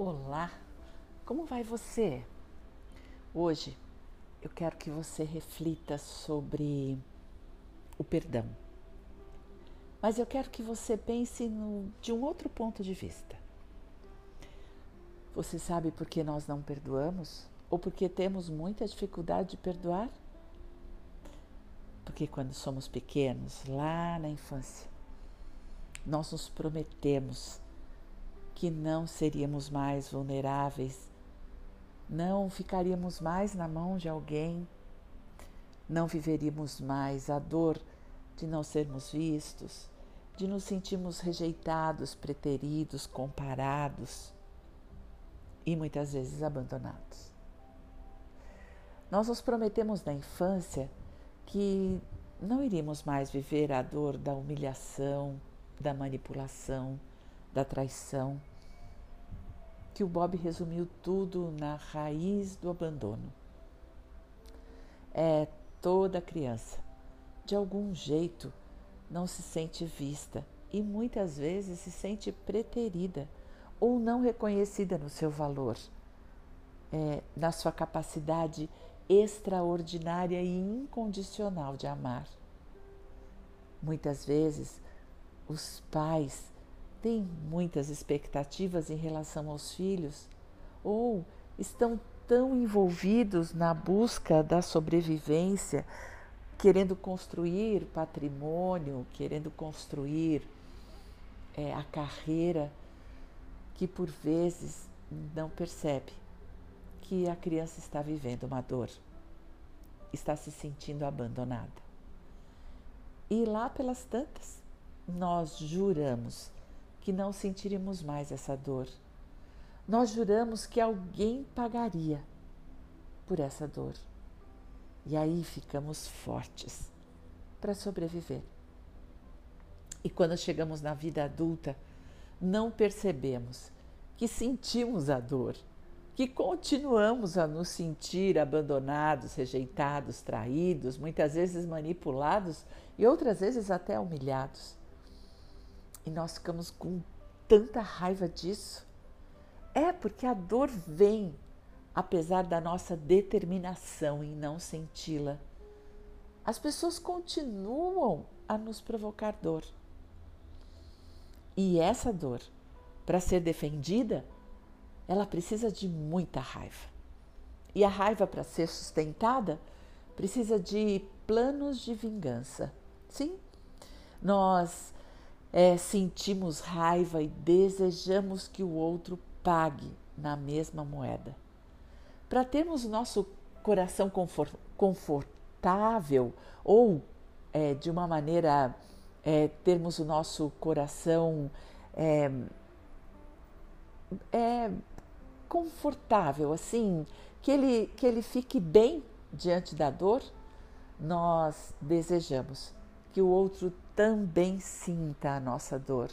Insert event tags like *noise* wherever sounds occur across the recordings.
Olá, como vai você? Hoje eu quero que você reflita sobre o perdão. Mas eu quero que você pense no, de um outro ponto de vista. Você sabe por que nós não perdoamos? Ou porque temos muita dificuldade de perdoar? Porque quando somos pequenos, lá na infância, nós nos prometemos que não seríamos mais vulneráveis, não ficaríamos mais na mão de alguém, não viveríamos mais a dor de não sermos vistos, de nos sentirmos rejeitados, preteridos, comparados e muitas vezes abandonados. Nós nos prometemos na infância que não iríamos mais viver a dor da humilhação, da manipulação, da traição, que o Bob resumiu tudo na raiz do abandono. É toda criança, de algum jeito, não se sente vista e muitas vezes se sente preterida ou não reconhecida no seu valor, é, na sua capacidade extraordinária e incondicional de amar. Muitas vezes, os pais têm muitas expectativas em relação aos filhos ou estão tão envolvidos na busca da sobrevivência, querendo construir patrimônio, querendo construir é, a carreira, que por vezes não percebe que a criança está vivendo uma dor, está se sentindo abandonada. E lá pelas tantas, nós juramos que não sentiríamos mais essa dor. Nós juramos que alguém pagaria por essa dor. E aí ficamos fortes para sobreviver. E quando chegamos na vida adulta, não percebemos que sentimos a dor, que continuamos a nos sentir abandonados, rejeitados, traídos, muitas vezes manipulados e outras vezes até humilhados. E nós ficamos com tanta raiva disso. É porque a dor vem, apesar da nossa determinação em não senti-la. As pessoas continuam a nos provocar dor. E essa dor, para ser defendida, ela precisa de muita raiva. E a raiva, para ser sustentada, precisa de planos de vingança. Sim, nós é, sentimos raiva e desejamos que o outro pague na mesma moeda. Para termos nosso coração confortável ou é, de uma maneira é, termos o nosso coração é, é, confortável, assim, que ele, que ele fique bem diante da dor, nós desejamos que o outro também sinta a nossa dor,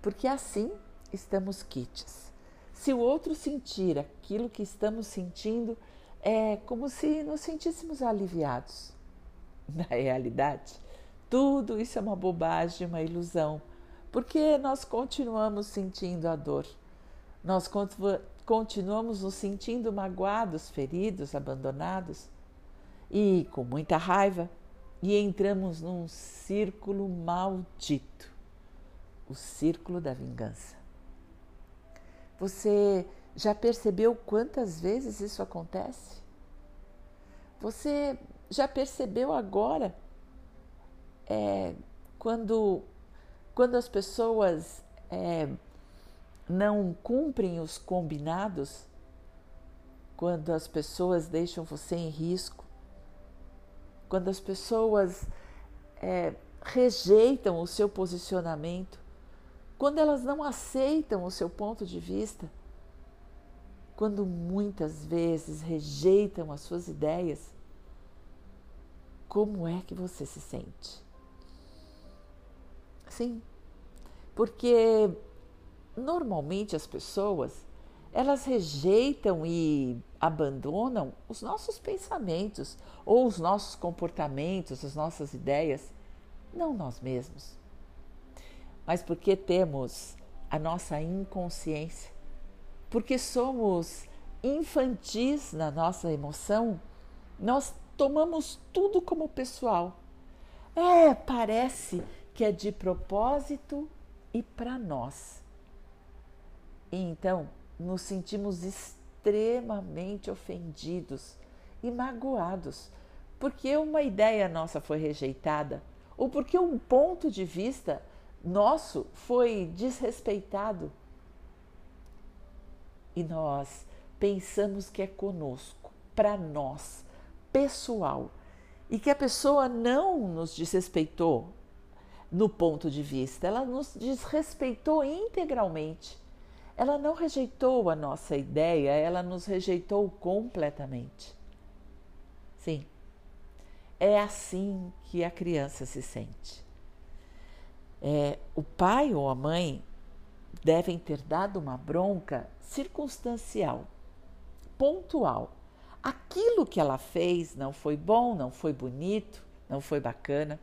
porque assim estamos quites. Se o outro sentir aquilo que estamos sentindo, é como se nos sentíssemos aliviados. *laughs* Na realidade, tudo isso é uma bobagem, uma ilusão, porque nós continuamos sentindo a dor. Nós continuamos nos sentindo magoados, feridos, abandonados e com muita raiva e entramos num círculo maldito o círculo da vingança. Você já percebeu quantas vezes isso acontece? Você já percebeu agora é, quando, quando as pessoas é, não cumprem os combinados, quando as pessoas deixam você em risco, quando as pessoas é, rejeitam o seu posicionamento, quando elas não aceitam o seu ponto de vista, quando muitas vezes rejeitam as suas ideias, como é que você se sente? Sim, porque normalmente as pessoas elas rejeitam e abandonam os nossos pensamentos ou os nossos comportamentos, as nossas ideias, não nós mesmos. Mas porque temos a nossa inconsciência, porque somos infantis na nossa emoção, nós tomamos tudo como pessoal. É, parece que é de propósito e para nós. E então nos sentimos extremamente ofendidos e magoados porque uma ideia nossa foi rejeitada ou porque um ponto de vista nosso foi desrespeitado. E nós pensamos que é conosco, para nós, pessoal, e que a pessoa não nos desrespeitou no ponto de vista, ela nos desrespeitou integralmente. Ela não rejeitou a nossa ideia, ela nos rejeitou completamente. Sim, é assim que a criança se sente. É, o pai ou a mãe devem ter dado uma bronca circunstancial, pontual. Aquilo que ela fez não foi bom, não foi bonito, não foi bacana.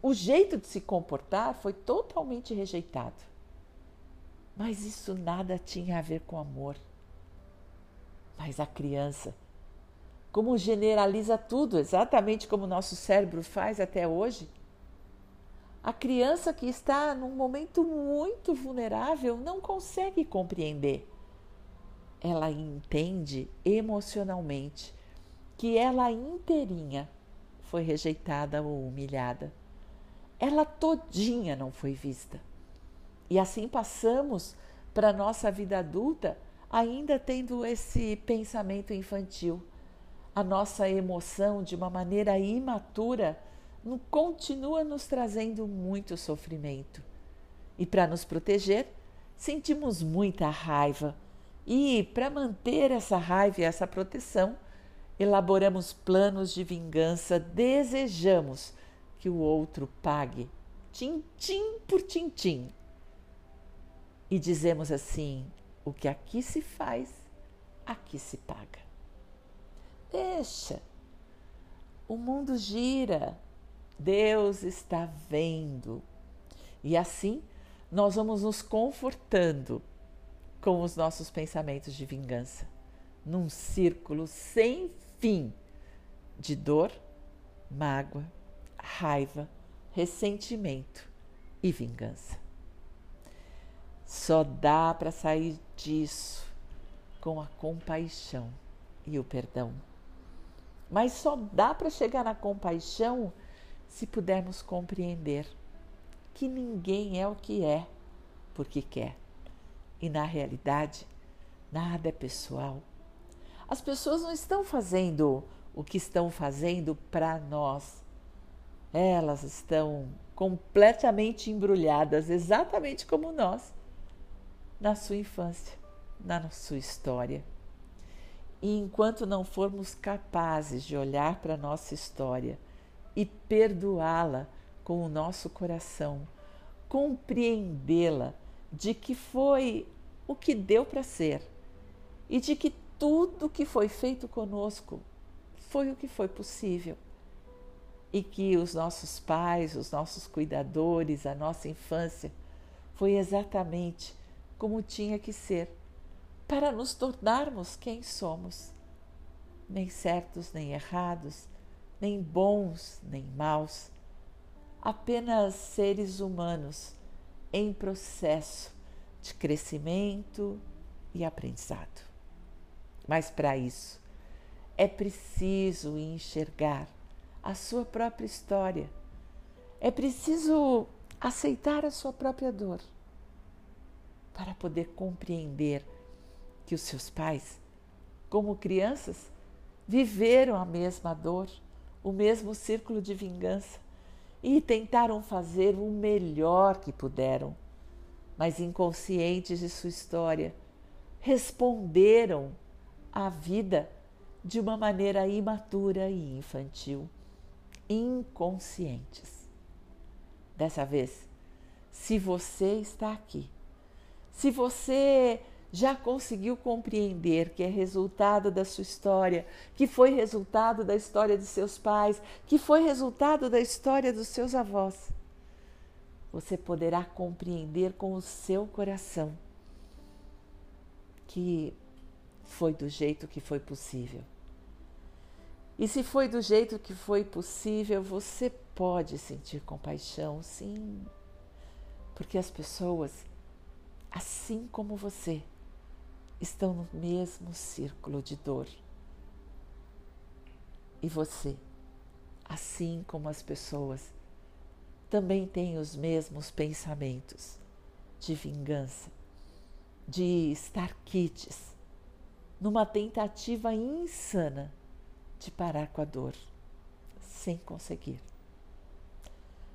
O jeito de se comportar foi totalmente rejeitado. Mas isso nada tinha a ver com amor. Mas a criança, como generaliza tudo, exatamente como o nosso cérebro faz até hoje, a criança que está num momento muito vulnerável não consegue compreender. Ela entende emocionalmente que ela inteirinha foi rejeitada ou humilhada. Ela todinha não foi vista. E assim passamos para a nossa vida adulta ainda tendo esse pensamento infantil. A nossa emoção de uma maneira imatura continua nos trazendo muito sofrimento. E para nos proteger, sentimos muita raiva. E para manter essa raiva e essa proteção, elaboramos planos de vingança, desejamos que o outro pague, tintim por tintim. E dizemos assim: o que aqui se faz, aqui se paga. Deixa. O mundo gira, Deus está vendo. E assim nós vamos nos confortando com os nossos pensamentos de vingança, num círculo sem fim de dor, mágoa, raiva, ressentimento e vingança. Só dá para sair disso com a compaixão e o perdão. Mas só dá para chegar na compaixão se pudermos compreender que ninguém é o que é porque quer. E na realidade, nada é pessoal. As pessoas não estão fazendo o que estão fazendo para nós. Elas estão completamente embrulhadas, exatamente como nós, na sua infância, na sua história. E enquanto não formos capazes de olhar para a nossa história, e perdoá-la com o nosso coração, compreendê-la de que foi o que deu para ser e de que tudo que foi feito conosco foi o que foi possível e que os nossos pais, os nossos cuidadores, a nossa infância foi exatamente como tinha que ser para nos tornarmos quem somos, nem certos nem errados, nem bons nem maus, apenas seres humanos em processo de crescimento e aprendizado. Mas para isso é preciso enxergar a sua própria história, é preciso aceitar a sua própria dor para poder compreender que os seus pais, como crianças, viveram a mesma dor o mesmo círculo de vingança e tentaram fazer o melhor que puderam, mas inconscientes de sua história, responderam à vida de uma maneira imatura e infantil, inconscientes. Dessa vez, se você está aqui, se você já conseguiu compreender que é resultado da sua história, que foi resultado da história de seus pais, que foi resultado da história dos seus avós, você poderá compreender com o seu coração que foi do jeito que foi possível. E se foi do jeito que foi possível, você pode sentir compaixão, sim, porque as pessoas, assim como você, estão no mesmo círculo de dor. E você, assim como as pessoas, também tem os mesmos pensamentos de vingança, de estar quites, numa tentativa insana de parar com a dor, sem conseguir.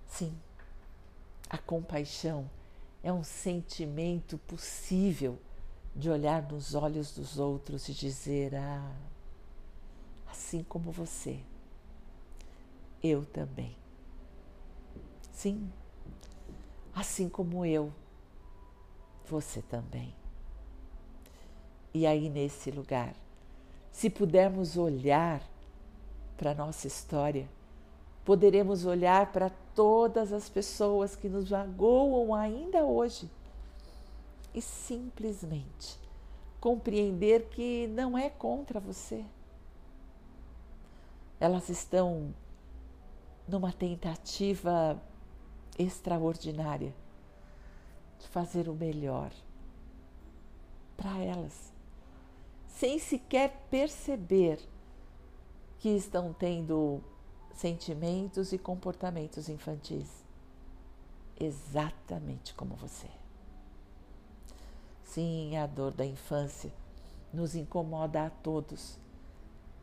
Sim, a compaixão é um sentimento possível de olhar nos olhos dos outros e dizer: Ah, assim como você, eu também. Sim, assim como eu, você também. E aí, nesse lugar, se pudermos olhar para a nossa história, poderemos olhar para todas as pessoas que nos magoam ainda hoje e simplesmente compreender que não é contra você. Elas estão numa tentativa extraordinária de fazer o melhor para elas, sem sequer perceber que estão tendo sentimentos e comportamentos infantis, exatamente como você. Sim, a dor da infância nos incomoda a todos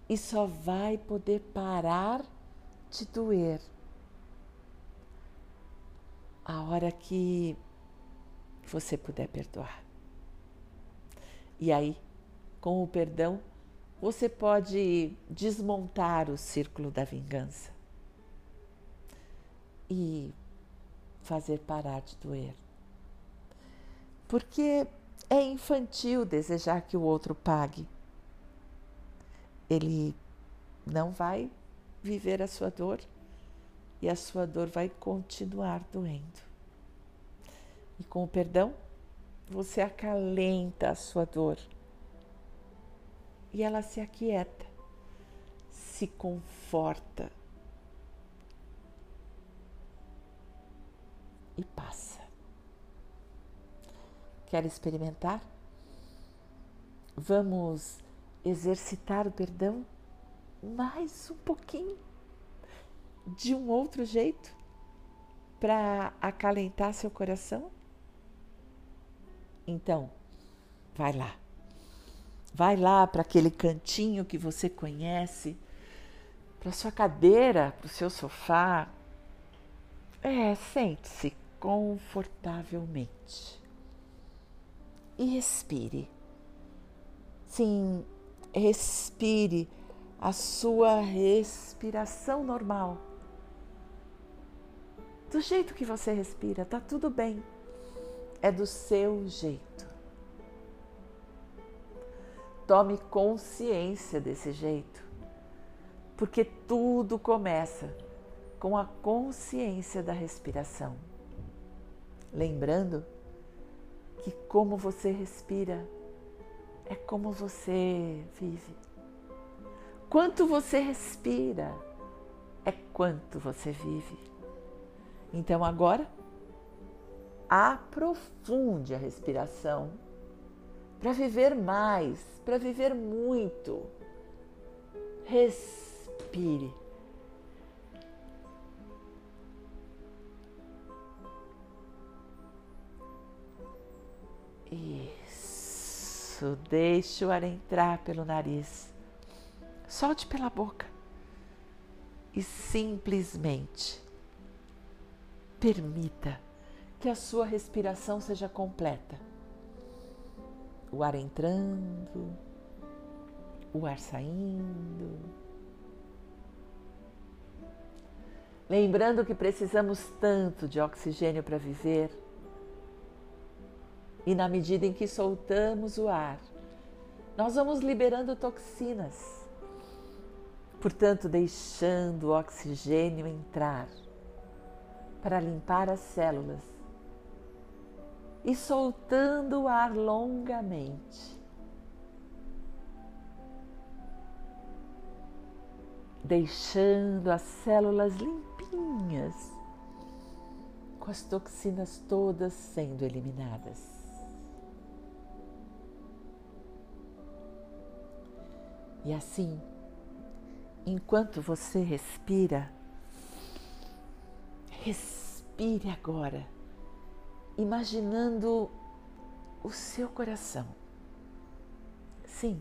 e só vai poder parar de doer a hora que você puder perdoar. E aí, com o perdão, você pode desmontar o círculo da vingança e fazer parar de doer. Porque é infantil desejar que o outro pague. Ele não vai viver a sua dor e a sua dor vai continuar doendo. E com o perdão, você acalenta a sua dor e ela se aquieta, se conforta e passa. Quer experimentar? Vamos exercitar o perdão mais um pouquinho, de um outro jeito, para acalentar seu coração? Então, vai lá. Vai lá para aquele cantinho que você conhece, para sua cadeira, para o seu sofá. É, sente-se confortavelmente. E respire. Sim, respire a sua respiração normal. Do jeito que você respira, tá tudo bem. É do seu jeito. Tome consciência desse jeito, porque tudo começa com a consciência da respiração. Lembrando que como você respira é como você vive. Quanto você respira é quanto você vive. Então agora aprofunde a respiração para viver mais, para viver muito. Respire. Isso, deixe o ar entrar pelo nariz. Solte pela boca. E simplesmente permita que a sua respiração seja completa o ar entrando, o ar saindo. Lembrando que precisamos tanto de oxigênio para viver, e na medida em que soltamos o ar, nós vamos liberando toxinas, portanto, deixando o oxigênio entrar para limpar as células e soltando o ar longamente. Deixando as células limpinhas, com as toxinas todas sendo eliminadas. E assim, enquanto você respira, respire agora imaginando o seu coração. Sim,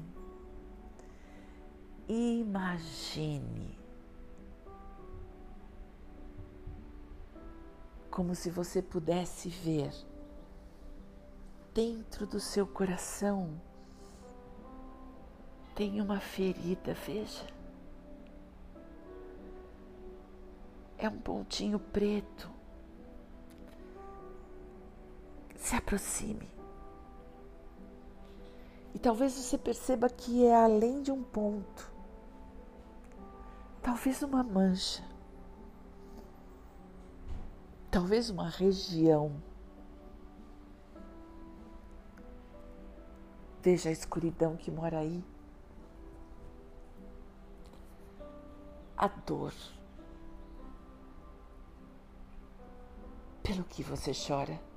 imagine como se você pudesse ver dentro do seu coração tem uma ferida, veja. É um pontinho preto. Se aproxime. E talvez você perceba que é além de um ponto. Talvez uma mancha. Talvez uma região. Veja a escuridão que mora aí. A dor. Pelo que você chora.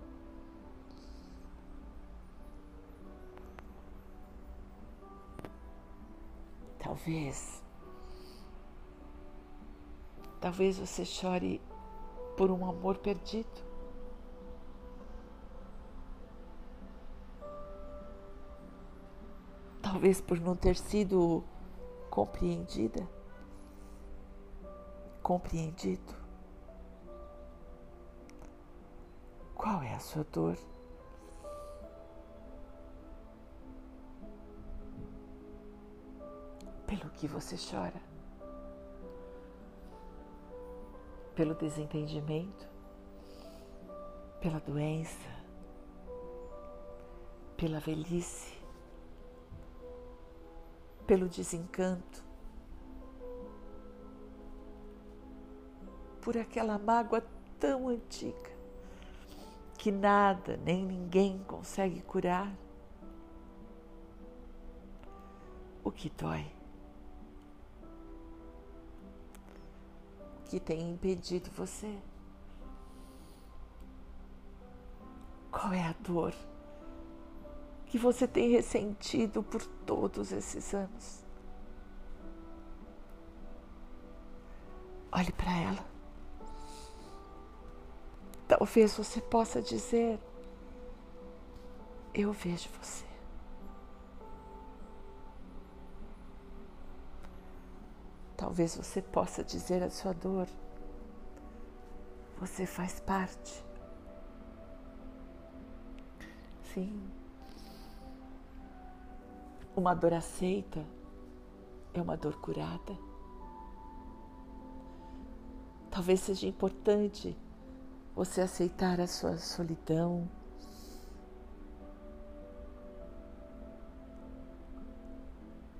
Talvez. Talvez você chore por um amor perdido. Talvez por não ter sido compreendida, compreendido. Qual é a sua dor? Pelo que você chora? Pelo desentendimento? Pela doença? Pela velhice? Pelo desencanto? Por aquela mágoa tão antiga que nada nem ninguém consegue curar? O que dói que tem impedido você? Qual é a dor que você tem ressentido por todos esses anos? Olhe para ela. Talvez você possa dizer: Eu vejo você. Talvez você possa dizer a sua dor. Você faz parte. Sim. Uma dor aceita é uma dor curada. Talvez seja importante você aceitar a sua solidão,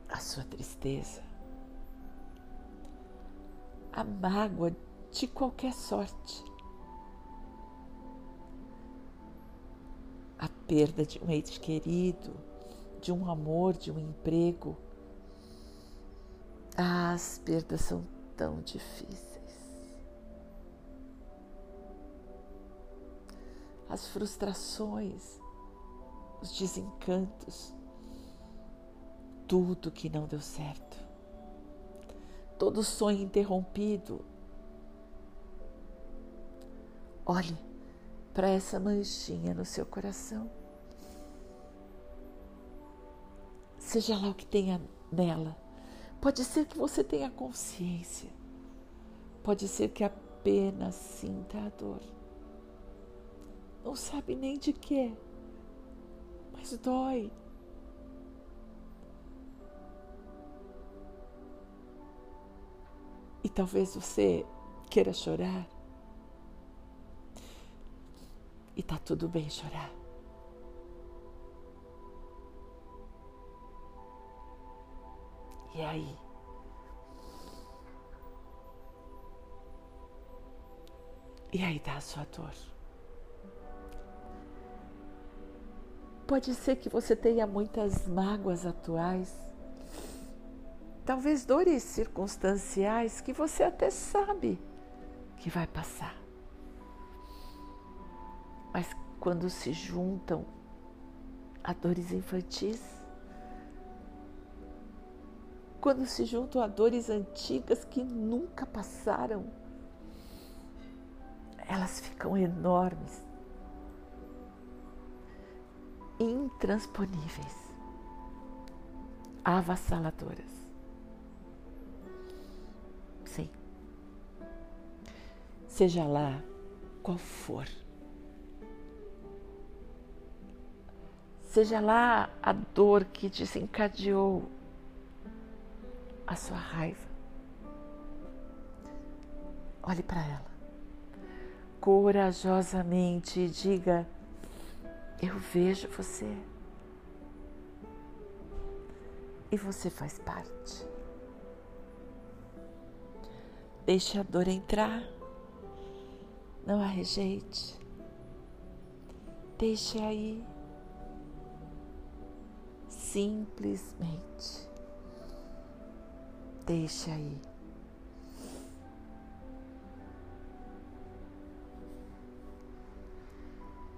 a sua tristeza a mágoa de qualquer sorte. A perda de um ente querido, de um amor, de um emprego. Ah, as perdas são tão difíceis. As frustrações, os desencantos, tudo que não deu certo todo sonho interrompido. Olhe para essa manchinha no seu coração. Seja lá o que tenha nela. Pode ser que você tenha consciência. Pode ser que apenas sinta a dor. Não sabe nem de quê, mas dói. E talvez você queira chorar. E tá tudo bem chorar. E aí? E aí dá a sua dor. Pode ser que você tenha muitas mágoas atuais talvez dores circunstanciais que você até sabe que vai passar. Mas quando se juntam a dores infantis, quando se juntam a dores antigas que nunca passaram, elas ficam enormes, intransponíveis, avassaladoras. Seja lá qual for. Seja lá a dor que desencadeou a sua raiva. Olhe para ela corajosamente e diga: Eu vejo você. E você faz parte. Deixe a dor entrar. Não a rejeite. Deixe aí. Simplesmente. Deixe aí.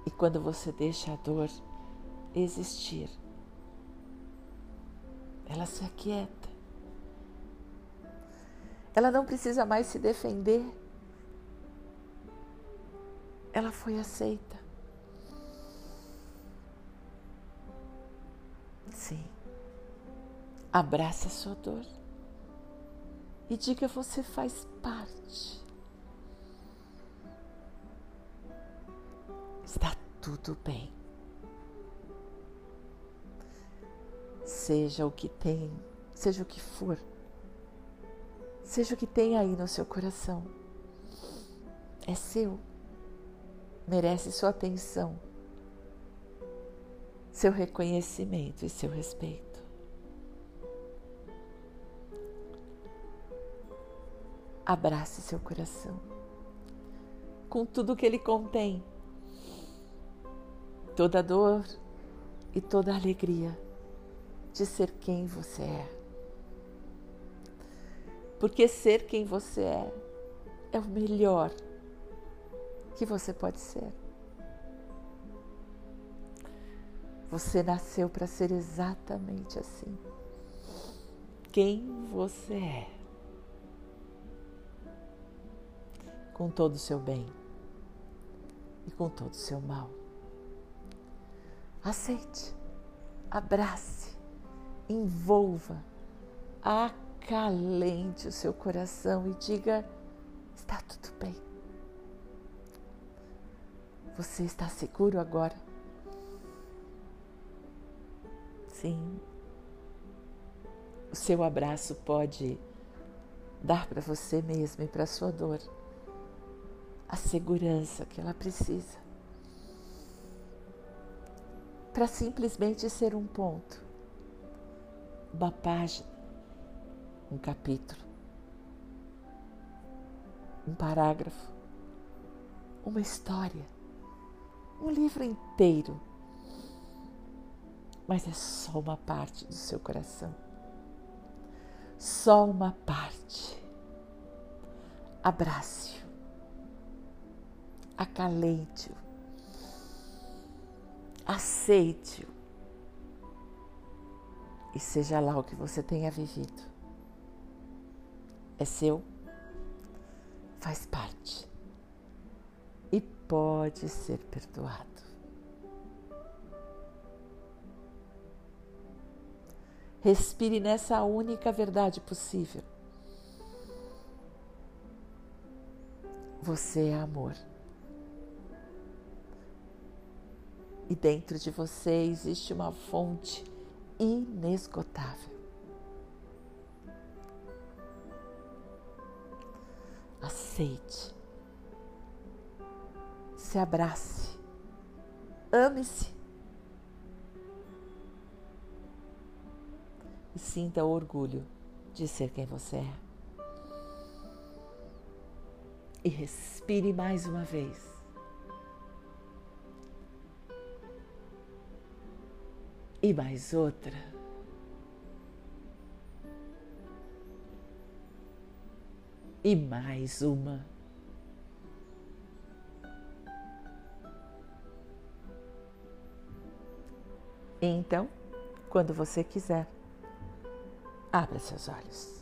E quando você deixa a dor existir, ela se aquieta. Ela não precisa mais se defender. Ela foi aceita. Sim. Abraça a sua dor e diga: você faz parte. Está tudo bem. Seja o que tem, seja o que for, seja o que tem aí no seu coração, é seu, merece sua atenção, seu reconhecimento e seu respeito. Abrace seu coração com tudo que ele contém, toda dor e toda alegria de ser quem você é. Porque ser quem você é é o melhor que você pode ser. Você nasceu para ser exatamente assim. Quem você é. com todo o seu bem e com todo o seu mal. Aceite, abrace, envolva, acalente o seu coração e diga: está tudo bem. Você está seguro agora? Sim. O seu abraço pode dar para você mesmo e para a sua dor a segurança que ela precisa para simplesmente ser um ponto, uma página, um capítulo, um parágrafo, uma história, um livro inteiro. Mas é só uma parte do seu coração. Só uma parte. Abrace-o acalente-o, aceite-o e seja lá o que você tenha vivido. É seu, faz parte pode ser perdoado. Respire nessa única verdade possível. Você é amor. e dentro de você existe uma fonte inesgotável. Aceite, abrace, ame-se e sinta o orgulho de ser quem você é. E respire mais uma vez. e mais outra. E mais uma. Então, quando você quiser, abra seus olhos.